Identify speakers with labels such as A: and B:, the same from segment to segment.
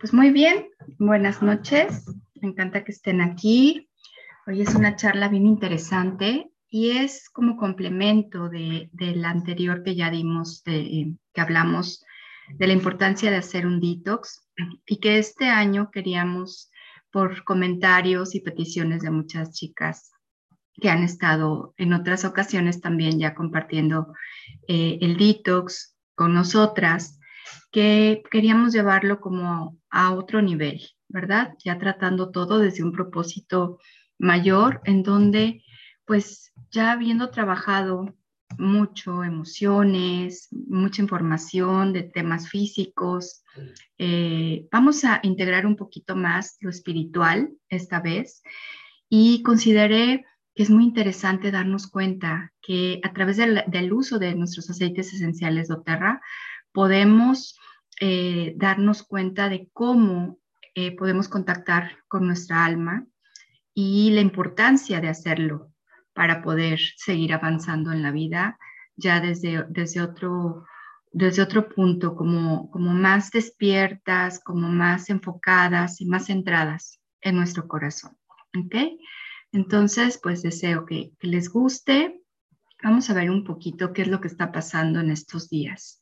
A: Pues muy bien, buenas noches. Me encanta que estén aquí. Hoy es una charla bien interesante y es como complemento de, la anterior que ya dimos, de, que hablamos de la importancia de hacer un detox y que este año queríamos, por comentarios y peticiones de muchas chicas que han estado en otras ocasiones también ya compartiendo eh, el detox con nosotras, que queríamos llevarlo como a otro nivel, ¿verdad? Ya tratando todo desde un propósito mayor, en donde pues ya habiendo trabajado mucho emociones, mucha información de temas físicos, eh, vamos a integrar un poquito más lo espiritual esta vez y consideré que es muy interesante darnos cuenta que a través del, del uso de nuestros aceites esenciales doTERRA podemos eh, darnos cuenta de cómo eh, podemos contactar con nuestra alma y la importancia de hacerlo para poder seguir avanzando en la vida ya desde, desde, otro, desde otro punto, como, como más despiertas, como más enfocadas y más centradas en nuestro corazón. ¿Ok? Entonces, pues deseo que, que les guste. Vamos a ver un poquito qué es lo que está pasando en estos días.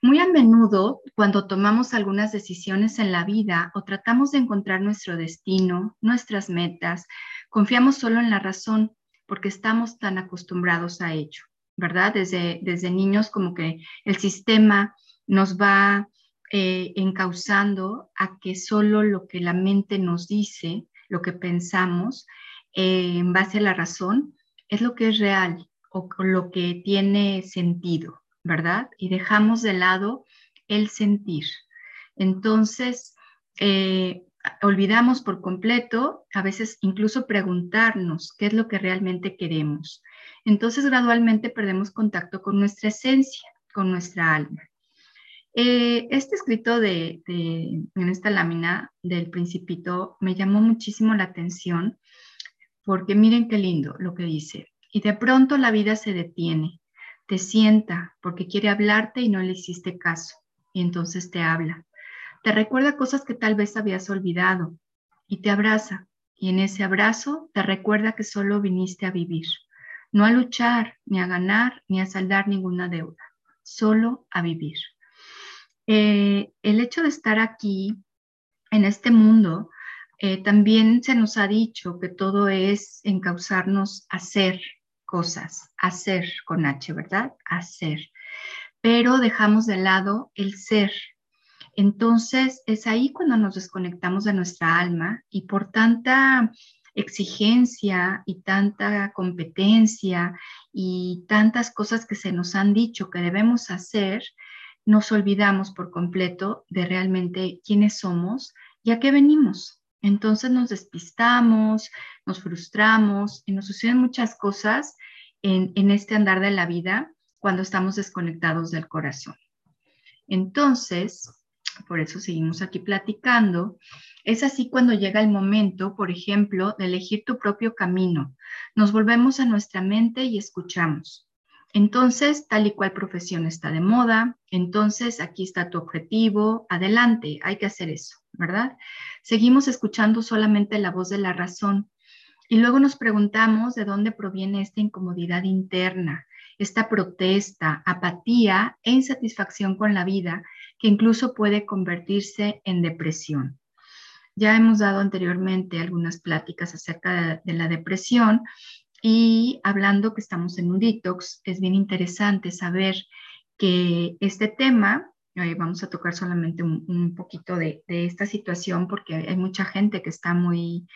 A: Muy a menudo, cuando tomamos algunas decisiones en la vida o tratamos de encontrar nuestro destino, nuestras metas, confiamos solo en la razón porque estamos tan acostumbrados a ello, ¿verdad? Desde, desde niños como que el sistema nos va eh, encauzando a que solo lo que la mente nos dice, lo que pensamos, eh, en base a la razón, es lo que es real o lo que tiene sentido. ¿Verdad? Y dejamos de lado el sentir. Entonces, eh, olvidamos por completo, a veces incluso preguntarnos qué es lo que realmente queremos. Entonces, gradualmente perdemos contacto con nuestra esencia, con nuestra alma. Eh, este escrito de, en esta lámina del principito me llamó muchísimo la atención porque miren qué lindo lo que dice. Y de pronto la vida se detiene te sienta porque quiere hablarte y no le hiciste caso, y entonces te habla. Te recuerda cosas que tal vez habías olvidado y te abraza, y en ese abrazo te recuerda que solo viniste a vivir, no a luchar, ni a ganar, ni a saldar ninguna deuda, solo a vivir. Eh, el hecho de estar aquí, en este mundo, eh, también se nos ha dicho que todo es encauzarnos a ser, cosas, hacer con H, ¿verdad? Hacer. Pero dejamos de lado el ser. Entonces es ahí cuando nos desconectamos de nuestra alma y por tanta exigencia y tanta competencia y tantas cosas que se nos han dicho que debemos hacer, nos olvidamos por completo de realmente quiénes somos y a qué venimos. Entonces nos despistamos, nos frustramos y nos suceden muchas cosas en, este andar de la vida cuando estamos desconectados del corazón. Entonces, por eso seguimos aquí platicando, es así cuando llega el momento, por ejemplo, de elegir tu propio camino. Nos volvemos a nuestra mente y escuchamos. Entonces, tal y cual profesión está de moda, entonces aquí está tu objetivo, adelante, hay que hacer eso, ¿verdad? Seguimos escuchando solamente la voz de la razón y luego nos preguntamos de dónde proviene esta incomodidad interna, esta protesta, apatía e insatisfacción con la vida que incluso puede convertirse en depresión. Ya hemos dado anteriormente algunas pláticas acerca de, la depresión y hablando que estamos en un detox, es bien interesante saber que este tema, vamos a tocar solamente un, poquito de, de, esta situación porque hay mucha gente que está muy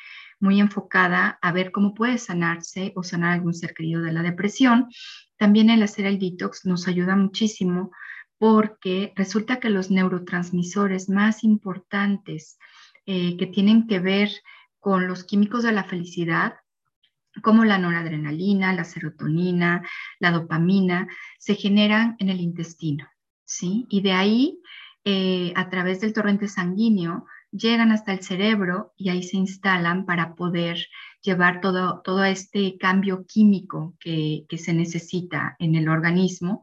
A: muy enfocada a ver cómo puede sanarse o sanar algún ser querido de la depresión. También el hacer el detox nos ayuda muchísimo porque resulta que los neurotransmisores más importantes eh, que tienen que ver con los químicos de la felicidad, como la noradrenalina, la serotonina, la dopamina, se generan en el intestino, ¿sí? Y de ahí, eh, a través del torrente sanguíneo, llegan hasta el cerebro y ahí se instalan para poder llevar todo, todo este cambio químico que, se necesita en el organismo.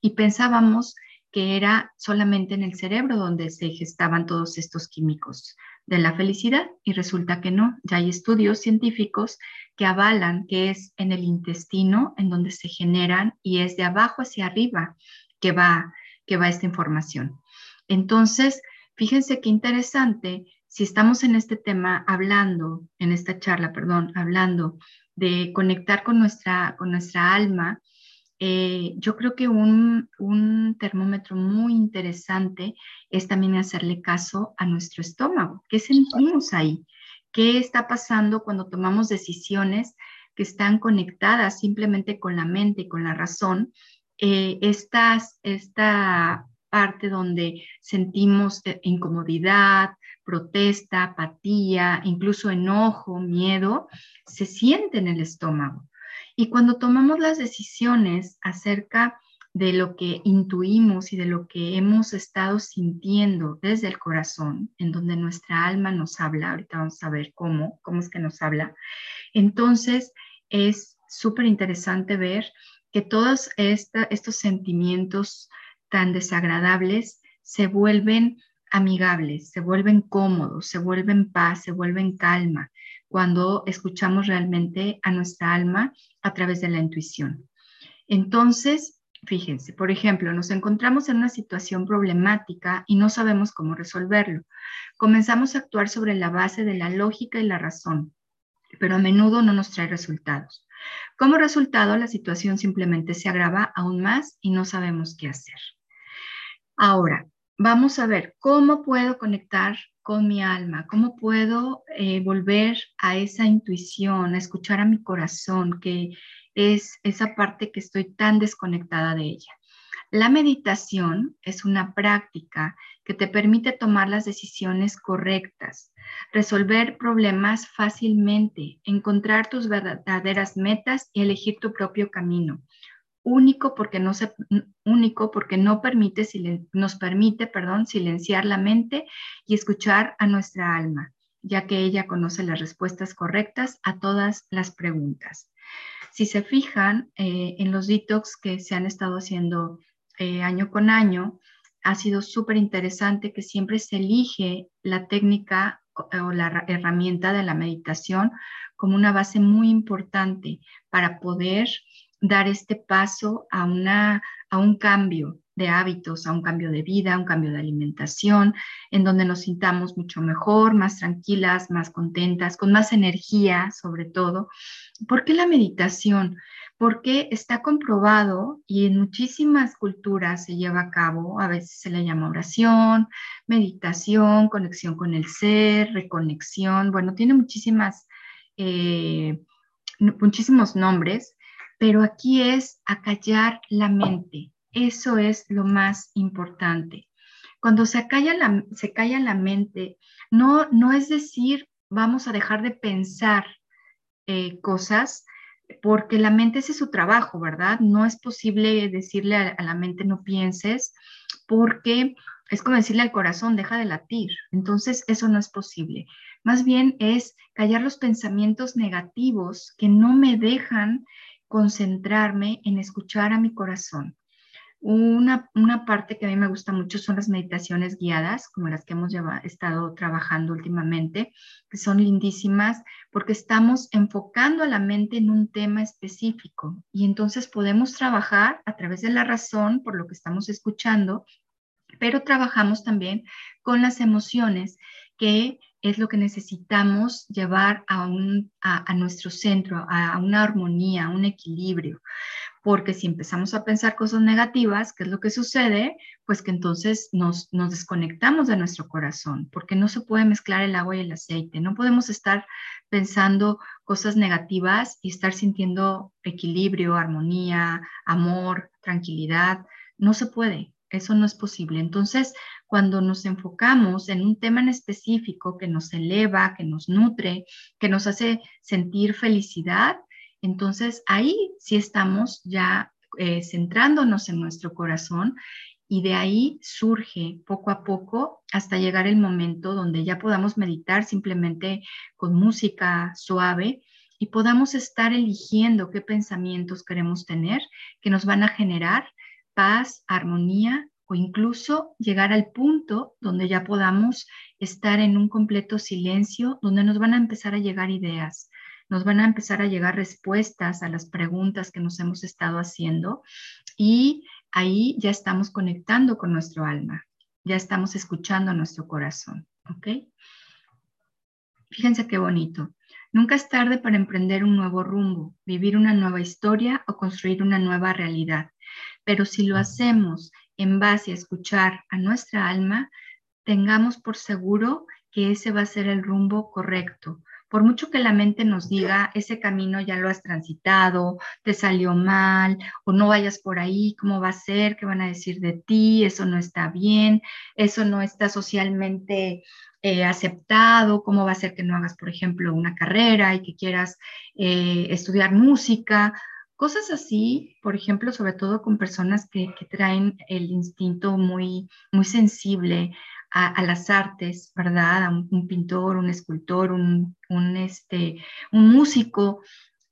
A: Y pensábamos que era solamente en el cerebro donde se gestaban todos estos químicos de la felicidad y resulta que no. Ya hay estudios científicos que avalan que es en el intestino en donde se generan y es de abajo hacia arriba que va, que va esta información. Entonces, fíjense qué interesante si estamos en este tema hablando, en esta charla, perdón, hablando de conectar con nuestra, con nuestra alma, eh, yo creo que un, termómetro muy interesante es también hacerle caso a nuestro estómago. ¿Qué sentimos ahí? ¿Qué está pasando cuando tomamos decisiones que están conectadas simplemente con la mente y con la razón? Eh, esta parte donde sentimos eh, incomodidad, protesta, apatía, incluso enojo, miedo, se siente en el estómago. Y cuando tomamos las decisiones acerca de lo que intuimos y de lo que hemos estado sintiendo desde el corazón, en donde nuestra alma nos habla, ahorita vamos a ver cómo, cómo es que nos habla, entonces es súper interesante ver que todos estos sentimientos tan desagradables se vuelven amigables, se vuelven cómodos, se vuelven paz, se vuelven calma, cuando escuchamos realmente a nuestra alma a través de la intuición. Entonces, fíjense, por ejemplo, nos encontramos en una situación problemática y no sabemos cómo resolverlo. Comenzamos a actuar sobre la base de la lógica y la razón, pero a menudo no nos trae resultados. Como resultado, la situación simplemente se agrava aún más y no sabemos qué hacer. Ahora, vamos a ver cómo puedo conectar con mi alma, cómo puedo eh, volver a esa intuición, a escuchar a mi corazón, que es esa parte que estoy tan desconectada de ella. La meditación es una práctica que te permite tomar las decisiones correctas, resolver problemas fácilmente, encontrar tus verdaderas metas y elegir tu propio camino único porque no se, único porque no permite, nos permite, perdón, silenciar la mente y escuchar a nuestra alma, ya que ella conoce las respuestas correctas a todas las preguntas. Si se fijan eh, en los detox que se han estado haciendo eh, año con año, ha sido súper interesante que siempre se elige la técnica o la herramienta de la meditación como una base muy importante para poder dar este paso a, una, a un cambio de hábitos, a un cambio de vida, a un cambio de alimentación, en donde nos sintamos mucho mejor, más tranquilas, más contentas, con más energía sobre todo. ¿Por qué la meditación? Porque está comprobado y en muchísimas culturas se lleva a cabo, a veces se le llama oración, meditación, conexión con el ser, reconexión, bueno, tiene muchísimas, eh, muchísimos nombres, pero aquí es acallar la mente. Eso es lo más importante. Cuando se calla la, se calla la mente, no, no es decir, vamos a dejar de pensar eh, cosas, porque la mente es su trabajo, ¿verdad? No es posible decirle a, a la mente no pienses, porque es como decirle al corazón, deja de latir. Entonces, eso no es posible. Más bien es callar los pensamientos negativos que no me dejan concentrarme en escuchar a mi corazón. Una, parte que a mí me gusta mucho son las meditaciones guiadas, como las que hemos estado trabajando últimamente, que son lindísimas porque estamos enfocando a la mente en un tema específico y entonces podemos trabajar a través de la razón por lo que estamos escuchando, pero trabajamos también con las emociones que es lo que necesitamos llevar a, un, a, nuestro centro, a, una armonía, a un equilibrio. Porque si empezamos a pensar cosas negativas, ¿qué es lo que sucede? Pues que entonces nos, nos desconectamos de nuestro corazón, porque no se puede mezclar el agua y el aceite. No podemos estar pensando cosas negativas y estar sintiendo equilibrio, armonía, amor, tranquilidad. No se puede, eso no es posible. Entonces, cuando nos enfocamos en un tema en específico que nos eleva, que nos nutre, que nos hace sentir felicidad, entonces ahí sí estamos ya eh, centrándonos en nuestro corazón y de ahí surge poco a poco hasta llegar el momento donde ya podamos meditar simplemente con música suave y podamos estar eligiendo qué pensamientos queremos tener que nos van a generar paz, armonía o incluso llegar al punto donde ya podamos estar en un completo silencio, donde nos van a empezar a llegar ideas, nos van a empezar a llegar respuestas a las preguntas que nos hemos estado haciendo y ahí ya estamos conectando con nuestro alma, ya estamos escuchando nuestro corazón, ¿ok? Fíjense qué bonito. Nunca es tarde para emprender un nuevo rumbo, vivir una nueva historia o construir una nueva realidad. Pero si lo hacemos en base a escuchar a nuestra alma, tengamos por seguro que ese va a ser el rumbo correcto. Por mucho que la mente nos diga, ese camino ya lo has transitado, te salió mal, o no vayas por ahí, ¿cómo va a ser? ¿Qué van a decir de ti? Eso no está bien, eso no está socialmente eh, aceptado, cómo va a ser que no hagas, por ejemplo, una carrera y que quieras eh, estudiar música, cosas así, por ejemplo, sobre todo con personas que, traen el instinto muy, muy sensible a, las artes, ¿verdad? A un, pintor, un escultor, un, este, un músico.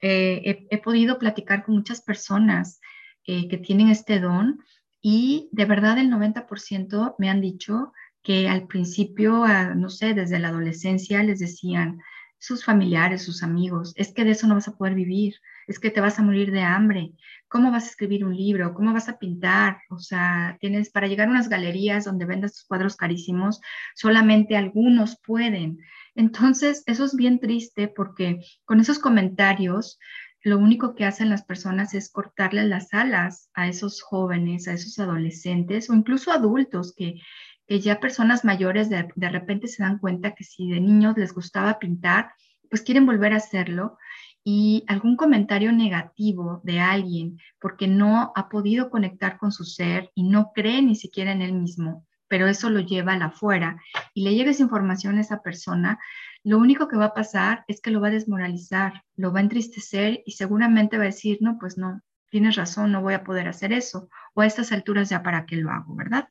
A: Eh, he, podido platicar con muchas personas que tienen este don y de verdad el 90% me han dicho que al principio, no sé, desde la adolescencia les decían sus familiares, sus amigos, es que de eso no vas a poder vivir, es que te vas a morir de hambre, ¿cómo vas a escribir un libro? ¿Cómo vas a pintar? O sea, tienes para llegar a unas galerías donde vendas tus cuadros carísimos, solamente algunos pueden. Entonces, eso es bien triste porque con esos comentarios lo único que hacen las personas es cortarles las alas a esos jóvenes, a esos adolescentes o incluso adultos que, que ya personas mayores de, repente se dan cuenta que si de niños les gustaba pintar, pues quieren volver a hacerlo y algún comentario negativo de alguien porque no ha podido conectar con su ser y no cree ni siquiera en él mismo, pero eso lo lleva a la afuera y le llega esa información a esa persona, lo único que va a pasar es que lo va a desmoralizar, lo va a entristecer y seguramente va a decir, no, pues no, tienes razón, no voy a poder hacer eso, o a estas alturas ya para qué lo hago, ¿verdad?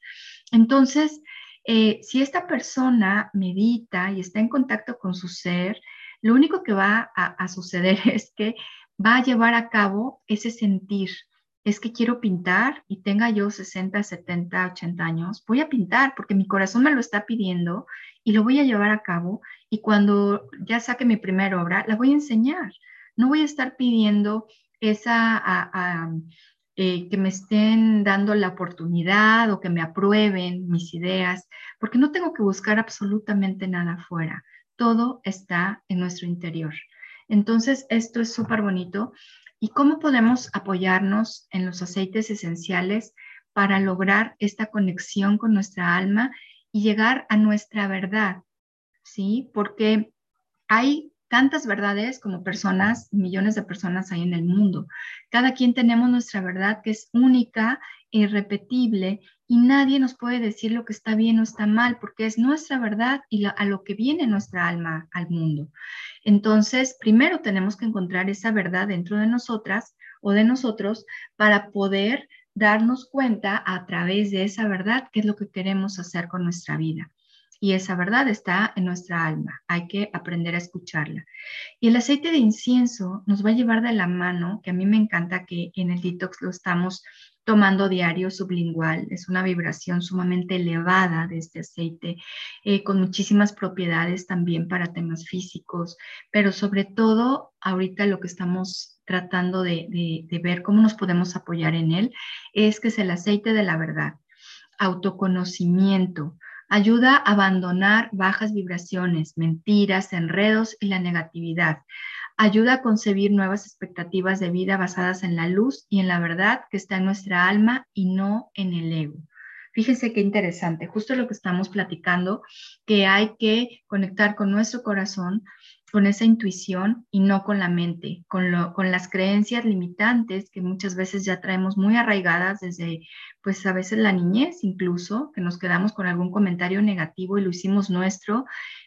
A: Entonces, eh, si esta persona medita y está en contacto con su ser, lo único que va a, suceder es que va a llevar a cabo ese sentir. Es que quiero pintar y tenga yo 60, 70, 80 años, voy a pintar porque mi corazón me lo está pidiendo y lo voy a llevar a cabo y cuando ya saque mi primera obra, la voy a enseñar. No voy a estar pidiendo esa, eh, que me estén dando la oportunidad o que me aprueben mis ideas, porque no tengo que buscar absolutamente nada afuera. Todo está en nuestro interior. Entonces, esto es súper bonito. ¿Y cómo podemos apoyarnos en los aceites esenciales para lograr esta conexión con nuestra alma y llegar a nuestra verdad? ¿Sí? Porque hay tantas verdades como personas, millones de personas hay en el mundo. Cada quien tenemos nuestra verdad que es única, irrepetible y nadie nos puede decir lo que está bien o está mal porque es nuestra verdad y a lo que viene nuestra alma al mundo. Entonces, primero tenemos que encontrar esa verdad dentro de nosotras o de nosotros para poder darnos cuenta a través de esa verdad qué es lo que queremos hacer con nuestra vida y esa verdad está en nuestra alma. Hay que aprender a escucharla. Y el aceite de incienso nos va a llevar de la mano, que a mí me encanta que en el detox lo estamos tomando diario sublingual. Es una vibración sumamente elevada de este aceite, eh, con muchísimas propiedades también para temas físicos, pero sobre todo ahorita lo que estamos tratando de, de ver cómo nos podemos apoyar en él es que es el aceite de la verdad, autoconocimiento, Ayuda a abandonar bajas vibraciones, mentiras, enredos y la negatividad. Ayuda a concebir nuevas expectativas de vida basadas en la luz y en la verdad que está en nuestra alma y no en el ego. Fíjense qué interesante, justo lo que estamos platicando, que hay que conectar con nuestro corazón con esa intuición y no con la mente, con, lo, con las creencias limitantes que muchas veces ya traemos muy arraigadas desde, pues a veces la niñez incluso, que nos quedamos con algún comentario negativo y lo hicimos nuestro,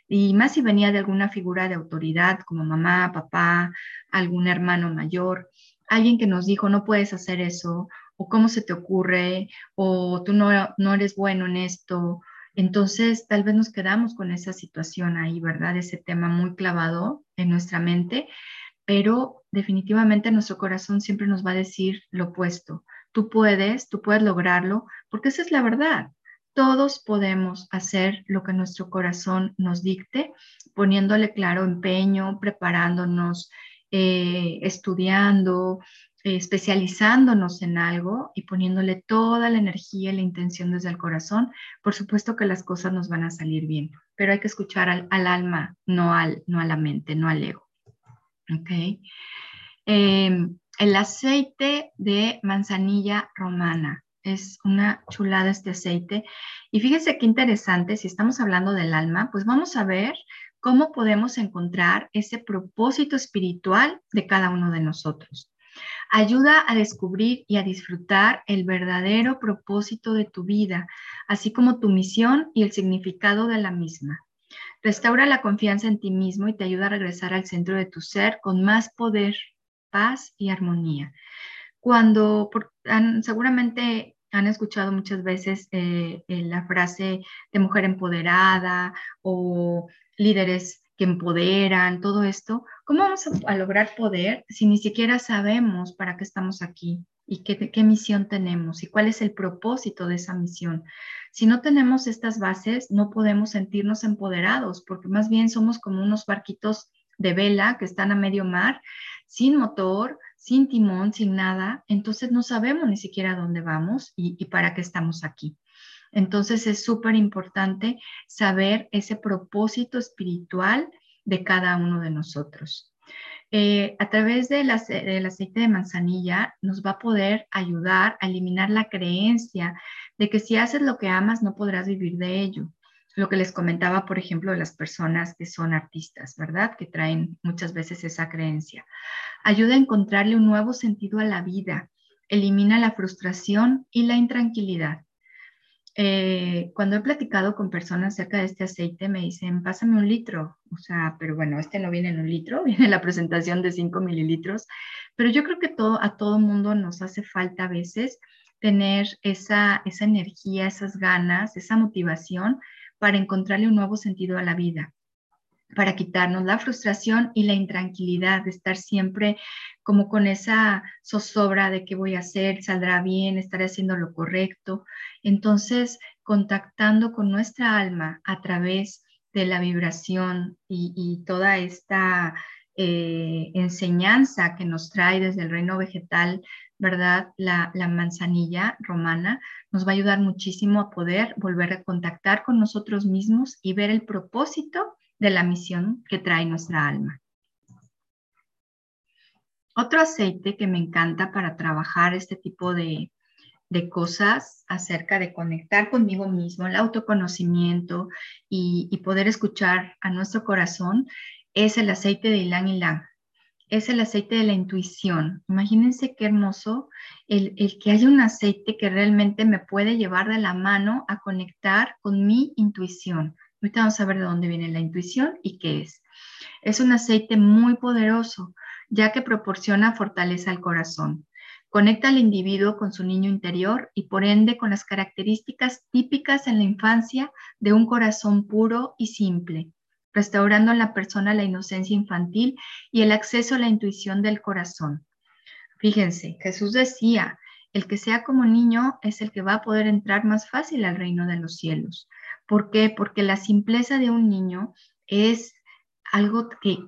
A: y más si venía de alguna figura de autoridad como mamá, papá, algún hermano mayor, alguien que nos dijo, no puedes hacer eso, o cómo se te ocurre, o tú no, no eres bueno en esto, entonces, tal vez nos quedamos con esa situación ahí, ¿verdad? Ese tema muy clavado en nuestra mente, pero definitivamente nuestro corazón siempre nos va a decir lo opuesto. tú puedes, tú puedes lograrlo, porque esa es la verdad. Todos podemos hacer lo que nuestro corazón nos dicte, poniéndole claro empeño, preparándonos, eh, estudiando, especializándonos en algo y poniéndole toda la energía y la intención desde el corazón. Por supuesto que las cosas nos van a salir bien, pero hay que escuchar al, alma, no, al, no a la mente, no al ego. ¿Ok? Em, el aceite de manzanilla romana. Es una chulada este aceite. Y fíjense qué interesante, si estamos hablando del alma, pues vamos a ver cómo podemos encontrar ese propósito espiritual de cada uno de nosotros. Ayuda a descubrir y a disfrutar el verdadero propósito de tu vida, así como tu misión y el significado de la misma. Restaura la confianza en ti mismo y te ayuda a regresar al centro de tu ser con más poder, paz y armonía. Cuando seguramente han escuchado muchas veces eh, eh, la frase de mujer empoderada o líderes que empoderan, todo esto. ¿Cómo vamos a, lograr poder si ni siquiera sabemos para qué estamos aquí y qué, qué misión tenemos y cuál es el propósito de esa misión? Si no tenemos estas bases, no podemos sentirnos empoderados porque más bien somos como unos barquitos de vela que están a medio mar, sin motor, sin timón, sin nada, entonces no sabemos ni siquiera dónde vamos y, para qué estamos aquí. Entonces es súper importante saber ese propósito espiritual de cada uno de nosotros. Eh, a través del, aceite de manzanilla nos va a poder ayudar a eliminar la creencia de que si haces lo que amas no podrás vivir de ello. Lo que les comentaba, por ejemplo, de las personas que son artistas, ¿verdad? Que traen muchas veces esa creencia. Ayuda a encontrarle un nuevo sentido a la vida, elimina la frustración y la intranquilidad. Eh, cuando he platicado con personas acerca de este aceite, me dicen, pásame un litro. O sea, pero bueno, este no viene en un litro, viene en la presentación de 5 mililitros. Pero yo creo que todo, a todo mundo nos hace falta a veces tener esa, esa energía, esas ganas, esa motivación para encontrarle un nuevo sentido a la vida, para quitarnos la frustración y la intranquilidad de estar siempre como con esa zozobra de qué voy a hacer, saldrá bien, estaré haciendo lo correcto. Entonces, contactando con nuestra alma a través de la vibración y, toda esta eh, enseñanza que nos trae desde el reino vegetal ¿verdad? La, manzanilla romana nos va a ayudar muchísimo a poder volver a contactar con nosotros mismos y ver el propósito de la misión que trae nuestra alma. Otro aceite que me encanta para trabajar este tipo de, cosas acerca de conectar conmigo mismo, el autoconocimiento y, poder escuchar a nuestro corazón es el aceite de ylang ylang es el aceite de la intuición. Imagínense qué hermoso el, que haya un aceite que realmente me puede llevar de la mano a conectar con mi intuición. Ahorita vamos a ver de dónde viene la intuición y qué es. Es un aceite muy poderoso, ya que proporciona fortaleza al corazón. Conecta al individuo con su niño interior y por ende con las características típicas en la infancia de un corazón puro y simple restaurando en la persona la inocencia infantil y el acceso a la intuición del corazón. Fíjense, Jesús decía, el que sea como niño es el que va a poder entrar más fácil al reino de los cielos. ¿Por qué? Porque la simpleza de un niño es algo que,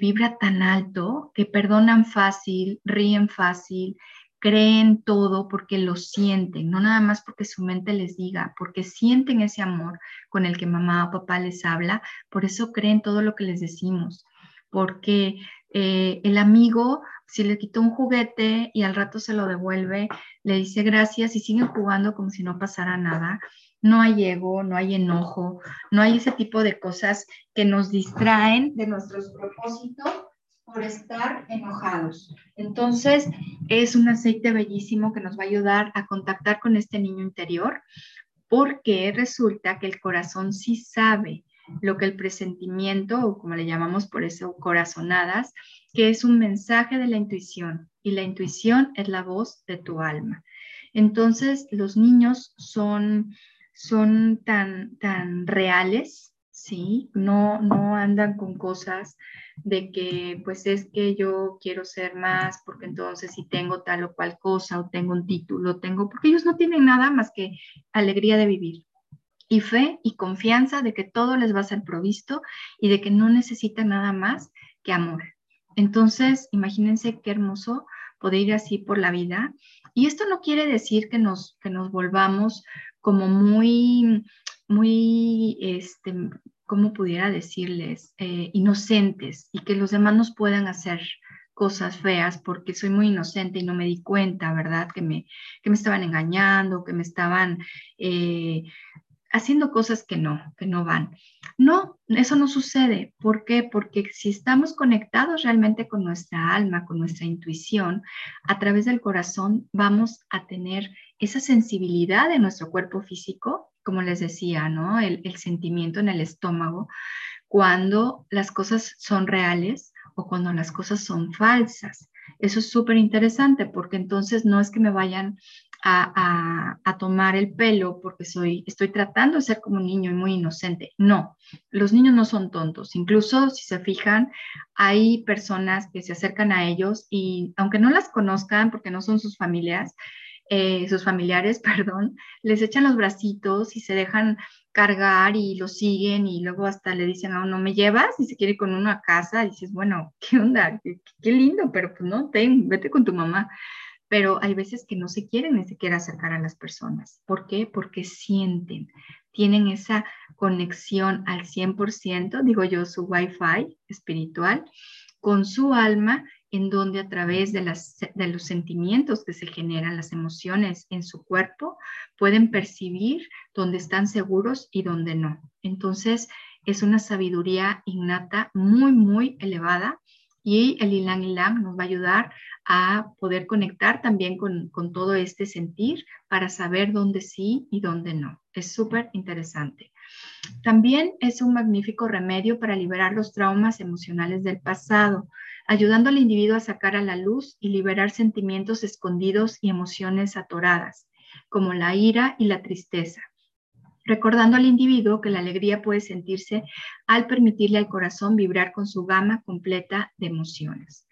A: vibra tan alto, que perdonan fácil, ríen fácil, creen todo porque lo sienten, no nada más porque su mente les diga, porque sienten ese amor con el que mamá o papá les habla, por eso creen todo lo que les decimos, porque eh, el amigo, si le quitó un juguete y al rato se lo devuelve, le dice gracias y siguen jugando como si no pasara nada. No hay ego, no hay enojo, no hay ese tipo de cosas que nos distraen de nuestros propósitos por estar enojados. Entonces, es un aceite bellísimo que nos va a ayudar a contactar con este niño interior, porque resulta que el corazón sí sabe lo que el presentimiento, o como le llamamos por eso, corazonadas, que es un mensaje de la intuición, y la intuición es la voz de tu alma. Entonces, los niños son, son tan, tan reales ¿sí? No, no andan con cosas de que, pues es que yo quiero ser más, porque entonces si tengo tal o cual cosa, o tengo un título, tengo, porque ellos no tienen nada más que alegría de vivir. Y fe y confianza de que todo les va a ser provisto y de que no necesitan nada más que amor. Entonces, imagínense qué hermoso poder ir así por la vida. Y esto no quiere decir que nos, que nos volvamos como muy, muy, este, ¿cómo pudiera decirles? Eh, inocentes y que los demás nos puedan hacer cosas feas porque soy muy inocente y no me di cuenta, ¿verdad? Que me, que me estaban engañando, que me estaban eh, haciendo cosas que no, que no van. No, eso no sucede. ¿Por qué? Porque si estamos conectados realmente con nuestra alma, con nuestra intuición, a través del corazón vamos a tener esa sensibilidad de nuestro cuerpo físico, como les decía, ¿no? El, el sentimiento en el estómago, cuando las cosas son reales o cuando las cosas son falsas. Eso es súper interesante porque entonces no es que me vayan a, tomar el pelo porque soy, estoy tratando de ser como un niño y muy inocente. No, los niños no son tontos. Incluso si se fijan, hay personas que se acercan a ellos y aunque no las conozcan porque no son sus familias, eh, sus familiares, perdón, les echan los bracitos y se dejan cargar y lo siguen y luego hasta le dicen a uno, ¿me llevas? Y se quiere ir con uno a casa, dices, bueno, ¿qué onda? Qué, qué lindo, pero pues no, ten, vete con tu mamá pero hay veces que no se quieren ni siquiera acercar a las personas. ¿Por qué? Porque sienten, tienen esa conexión al 100%, digo yo, su wifi espiritual, con su alma, en donde a través de, las, de los sentimientos que se generan, las emociones en su cuerpo, pueden percibir dónde están seguros y dónde no. Entonces, es una sabiduría innata muy, muy elevada y el Ilang Ilang nos va a ayudar a poder conectar también con, con todo este sentir para saber dónde sí y dónde no. Es súper interesante. También es un magnífico remedio para liberar los traumas emocionales del pasado, ayudando al individuo a sacar a la luz y liberar sentimientos escondidos y emociones atoradas, como la ira y la tristeza recordando al individuo que la alegría puede sentirse al permitirle al corazón vibrar con su gama completa de emociones.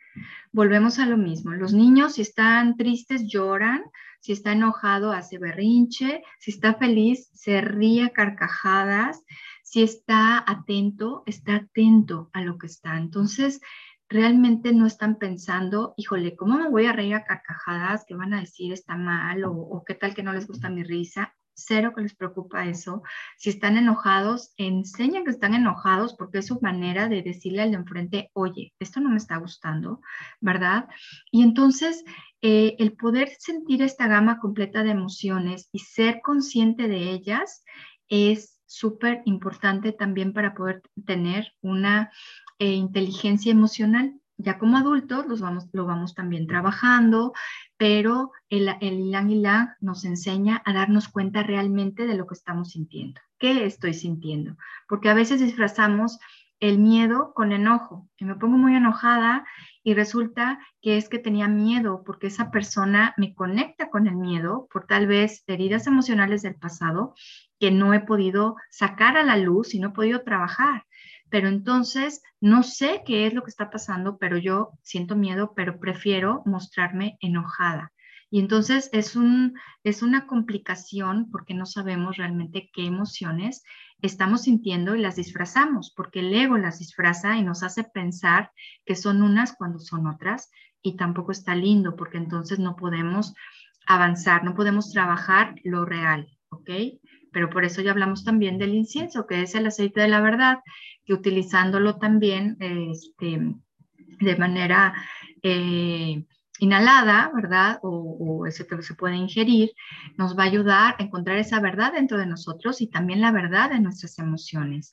A: Volvemos a lo mismo. Los niños, si están tristes, lloran. Si está enojado, hace berrinche. Si está feliz, se ríe carcajadas. Si está atento, está atento a lo que está. Entonces, realmente no están pensando, híjole, ¿cómo me voy a reír a carcajadas? ¿Qué van a decir? ¿Está mal? ¿O, o qué tal que no les gusta mi risa? Cero que les preocupa eso. Si están enojados, enseñen que están enojados porque es su manera de decirle al de enfrente, oye, esto no me está gustando, ¿verdad? Y entonces eh, el poder sentir esta gama completa de emociones y ser consciente de ellas es súper importante también para poder tener una eh, inteligencia emocional. Ya como adultos los vamos, lo vamos también trabajando, pero el, el Ilang Ilang nos enseña a darnos cuenta realmente de lo que estamos sintiendo. ¿Qué estoy sintiendo? Porque a veces disfrazamos el miedo con enojo. Y me pongo muy enojada y resulta que es que tenía miedo porque esa persona me conecta con el miedo por tal vez heridas emocionales del pasado que no he podido sacar a la luz y no he podido trabajar pero entonces no sé qué es lo que está pasando, pero yo siento miedo, pero prefiero mostrarme enojada. Y entonces es, un, es una complicación porque no sabemos realmente qué emociones estamos sintiendo y las disfrazamos, porque el ego las disfraza y nos hace pensar que son unas cuando son otras y tampoco está lindo porque entonces no podemos avanzar, no podemos trabajar lo real, ¿ok? Pero por eso ya hablamos también del incienso, que es el aceite de la verdad, que utilizándolo también este, de manera eh, inhalada, ¿verdad? O, ese que se puede ingerir, nos va a ayudar a encontrar esa verdad dentro de nosotros y también la verdad de nuestras emociones.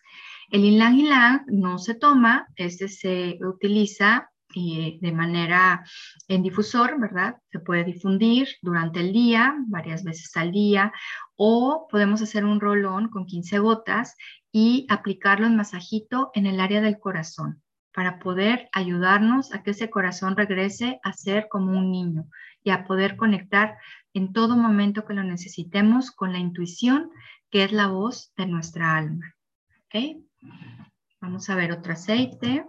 A: El ylang no se toma, este se utiliza y de manera en difusor, ¿verdad? Se puede difundir durante el día, varias veces al día, o podemos hacer un rolón con 15 gotas y aplicarlo en masajito en el área del corazón para poder ayudarnos a que ese corazón regrese a ser como un niño y a poder conectar en todo momento que lo necesitemos con la intuición que es la voz de nuestra alma. ¿Ok? Vamos a ver otro aceite.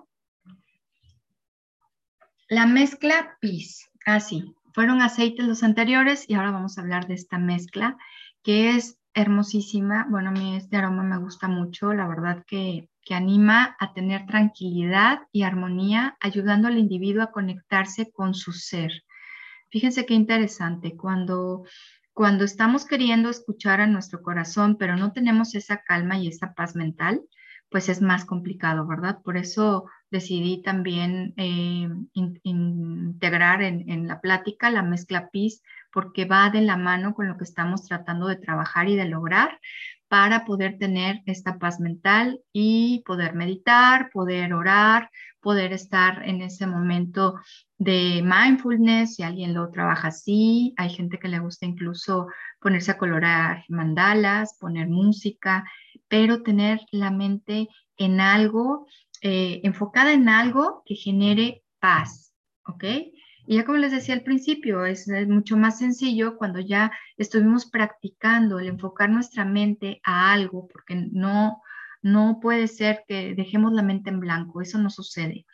A: La mezcla PIS. Ah, sí. Fueron aceites los anteriores y ahora vamos a hablar de esta mezcla que es hermosísima. Bueno, a mí este aroma me gusta mucho. La verdad que, que anima a tener tranquilidad y armonía, ayudando al individuo a conectarse con su ser. Fíjense qué interesante. Cuando cuando estamos queriendo escuchar a nuestro corazón, pero no tenemos esa calma y esa paz mental, pues es más complicado, ¿verdad? Por eso decidí también eh, integrar en, en, la plática la mezcla PIS, porque va de la mano con lo que estamos tratando de trabajar y de lograr para poder tener esta paz mental y poder meditar, poder orar, poder estar en ese momento de mindfulness, si alguien lo trabaja así, hay gente que le gusta incluso ponerse a colorar mandalas, poner música, pero tener la mente en algo, eh, enfocada en algo que genere paz, ¿ok? Y ya como les decía al principio, es, mucho más sencillo cuando ya estuvimos practicando el enfocar nuestra mente a algo, porque no, no puede ser que dejemos la mente en blanco, eso no sucede.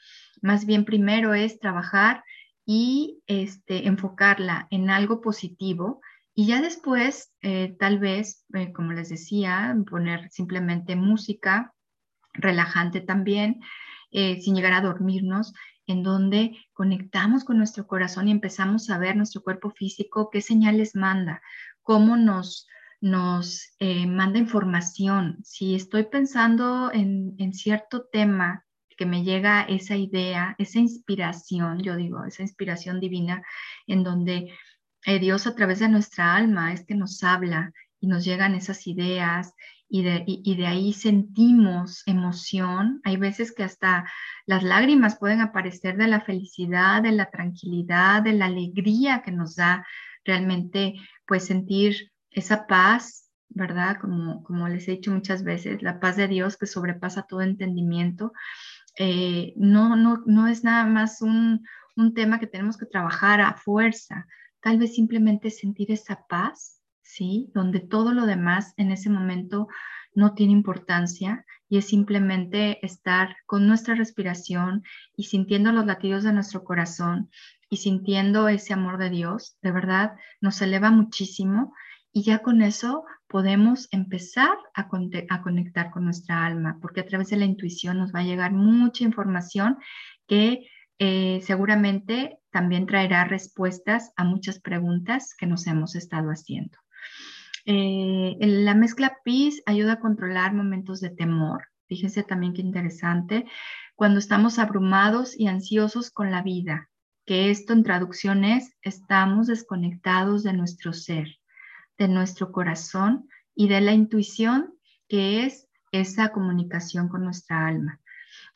A: Más bien primero es trabajar y este, enfocarla en algo positivo y ya después, eh, tal vez, eh, como les decía, poner simplemente música relajante también, eh, sin llegar a dormirnos en donde conectamos con nuestro corazón y empezamos a ver nuestro cuerpo físico, qué señales manda, cómo nos, nos manda información. Si estoy pensando en, en cierto tema que me llega esa idea, esa inspiración, yo digo, esa inspiración divina, en donde eh, Dios a través de nuestra alma es que nos habla y nos llegan esas ideas y de, y, de, ahí sentimos emoción. Hay veces que hasta las lágrimas pueden aparecer de la felicidad, de la tranquilidad, de la alegría que nos da realmente pues sentir esa paz, ¿verdad? Como, como les he dicho muchas veces, la paz de Dios que sobrepasa todo entendimiento. Eh, no, no, no es nada más un, un tema que tenemos que trabajar a fuerza, tal vez simplemente sentir esa paz ¿sí? Donde todo lo demás en ese momento no tiene importancia y es simplemente estar con nuestra respiración y sintiendo los latidos de nuestro corazón y sintiendo ese amor de Dios, de verdad nos eleva muchísimo y ya con eso podemos empezar a, a, conectar con nuestra alma, porque a través de la intuición nos va a llegar mucha información que eh, seguramente también traerá respuestas a muchas preguntas que nos hemos estado haciendo. Eh, la mezcla PIS ayuda a controlar momentos de temor. Fíjense también qué interesante. Cuando estamos abrumados y ansiosos con la vida, que esto en traducción es, estamos desconectados de nuestro ser, de nuestro corazón y de la intuición, que es esa comunicación con nuestra alma.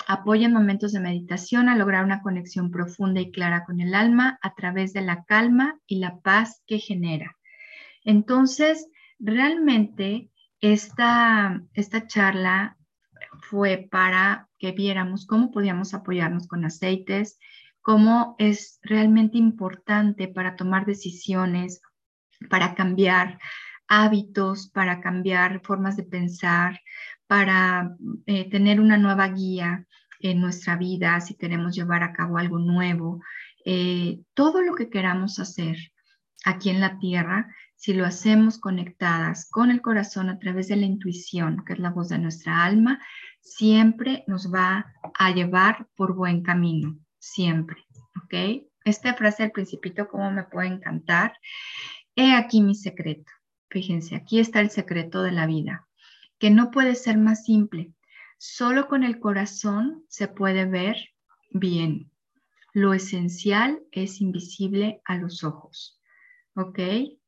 A: Apoya en momentos de meditación a lograr una conexión profunda y clara con el alma a través de la calma y la paz que genera. Entonces, realmente esta, esta charla fue para que viéramos cómo podíamos apoyarnos con aceites, cómo es realmente importante para tomar decisiones, para cambiar hábitos, para cambiar formas de pensar, para eh, tener una nueva guía en nuestra vida, si queremos llevar a cabo algo nuevo, eh, todo lo que queramos hacer aquí en la tierra si lo hacemos conectadas con el corazón a través de la intuición, que es la voz de nuestra alma, siempre nos va a llevar por buen camino, siempre, ¿ok? Esta frase del principito, como me puede encantar. He aquí mi secreto. Fíjense, aquí está el secreto de la vida, que no puede ser más simple. Solo con el corazón se puede ver bien. Lo esencial es invisible a los ojos. ¿Ok?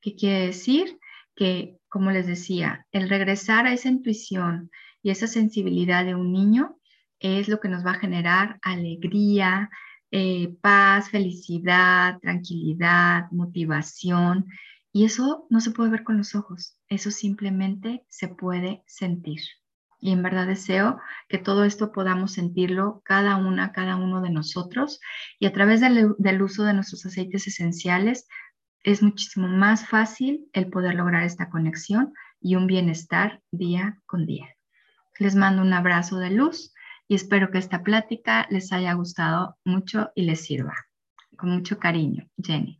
A: ¿Qué quiere decir? Que, como les decía, el regresar a esa intuición y esa sensibilidad de un niño es lo que nos va a generar alegría, eh, paz, felicidad, tranquilidad, motivación. Y eso no se puede ver con los ojos, eso simplemente se puede sentir. Y en verdad deseo que todo esto podamos sentirlo cada una, cada uno de nosotros y a través del, uso de nuestros aceites esenciales es muchísimo más fácil el poder lograr esta conexión y un bienestar día con día. Les mando un abrazo de luz y espero que esta plática les haya gustado mucho y les sirva. Con mucho cariño, Jenny.